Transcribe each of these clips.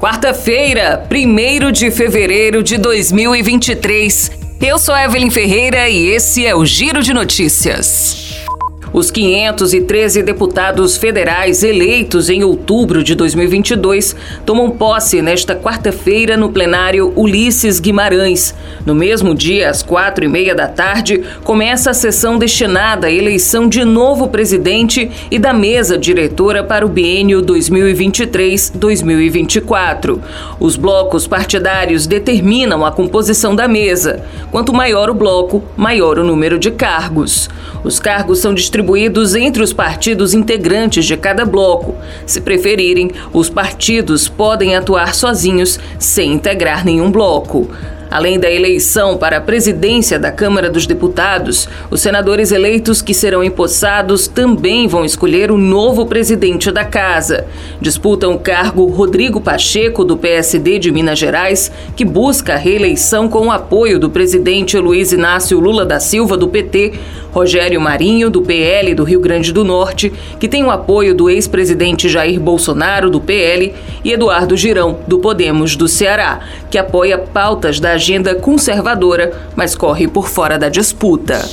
Quarta-feira, 1 de fevereiro de 2023. Eu sou Evelyn Ferreira e esse é o Giro de Notícias. Os 513 deputados federais eleitos em outubro de 2022 tomam posse nesta quarta-feira no plenário Ulisses Guimarães. No mesmo dia, às quatro e meia da tarde, começa a sessão destinada à eleição de novo presidente e da mesa diretora para o biênio 2023-2024. Os blocos partidários determinam a composição da mesa. Quanto maior o bloco, maior o número de cargos. Os cargos são distribuídos distribuídos entre os partidos integrantes de cada bloco. Se preferirem, os partidos podem atuar sozinhos, sem integrar nenhum bloco. Além da eleição para a presidência da Câmara dos Deputados, os senadores eleitos que serão empossados também vão escolher o novo presidente da Casa. Disputam o cargo Rodrigo Pacheco, do PSD de Minas Gerais, que busca a reeleição com o apoio do presidente Luiz Inácio Lula da Silva, do PT, Rogério Marinho, do PL do Rio Grande do Norte, que tem o apoio do ex-presidente Jair Bolsonaro, do PL, e Eduardo Girão, do Podemos do Ceará, que apoia pautas da agenda conservadora, mas corre por fora da disputa.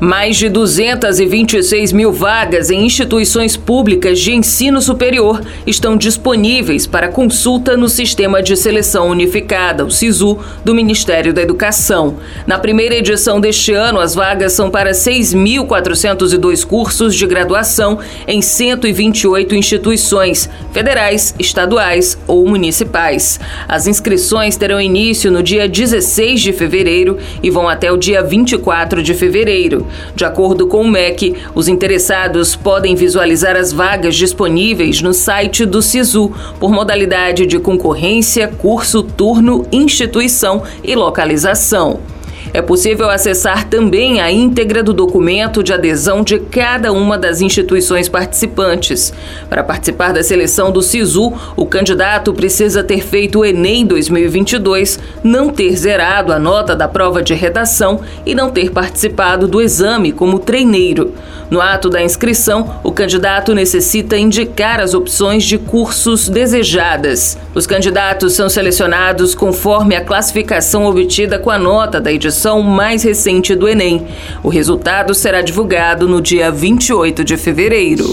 Mais de 226 mil vagas em instituições públicas de ensino superior estão disponíveis para consulta no Sistema de Seleção Unificada, o SISU, do Ministério da Educação. Na primeira edição deste ano, as vagas são para 6.402 cursos de graduação em 128 instituições, federais, estaduais ou municipais. As inscrições terão início no dia 16 de fevereiro e vão até o dia 24 de fevereiro. De acordo com o MEC, os interessados podem visualizar as vagas disponíveis no site do SISU por modalidade de concorrência, curso, turno, instituição e localização. É possível acessar também a íntegra do documento de adesão de cada uma das instituições participantes. Para participar da seleção do SISU, o candidato precisa ter feito o Enem 2022, não ter zerado a nota da prova de redação e não ter participado do exame como treineiro. No ato da inscrição, o candidato necessita indicar as opções de cursos desejadas. Os candidatos são selecionados conforme a classificação obtida com a nota da edição mais recente do Enem. O resultado será divulgado no dia 28 de fevereiro.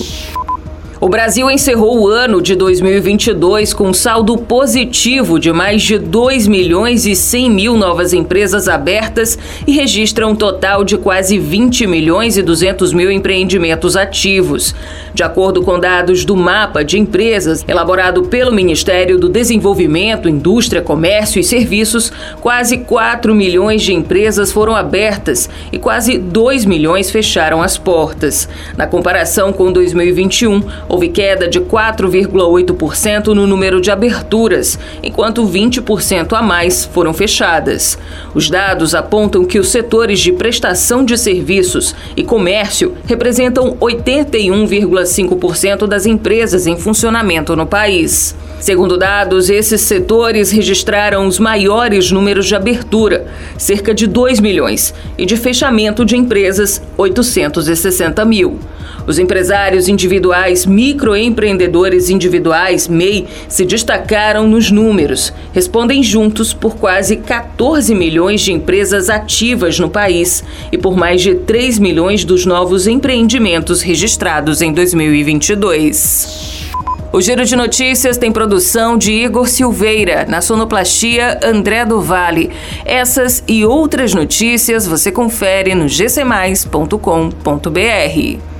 O Brasil encerrou o ano de 2022 com saldo positivo de mais de 2 milhões e 100 mil novas empresas abertas e registra um total de quase 20 milhões e 200 mil empreendimentos ativos. De acordo com dados do mapa de empresas elaborado pelo Ministério do Desenvolvimento, Indústria, Comércio e Serviços, quase 4 milhões de empresas foram abertas e quase 2 milhões fecharam as portas. Na comparação com 2021, Houve queda de 4,8% no número de aberturas, enquanto 20% a mais foram fechadas. Os dados apontam que os setores de prestação de serviços e comércio representam 81,5% das empresas em funcionamento no país. Segundo dados, esses setores registraram os maiores números de abertura, cerca de 2 milhões, e de fechamento de empresas, 860 mil. Os empresários individuais, microempreendedores individuais, MEI, se destacaram nos números. Respondem juntos por quase 14 milhões de empresas ativas no país e por mais de 3 milhões dos novos empreendimentos registrados em 2022. O Giro de Notícias tem produção de Igor Silveira, na sonoplastia André do Vale. Essas e outras notícias você confere no gcmais.com.br.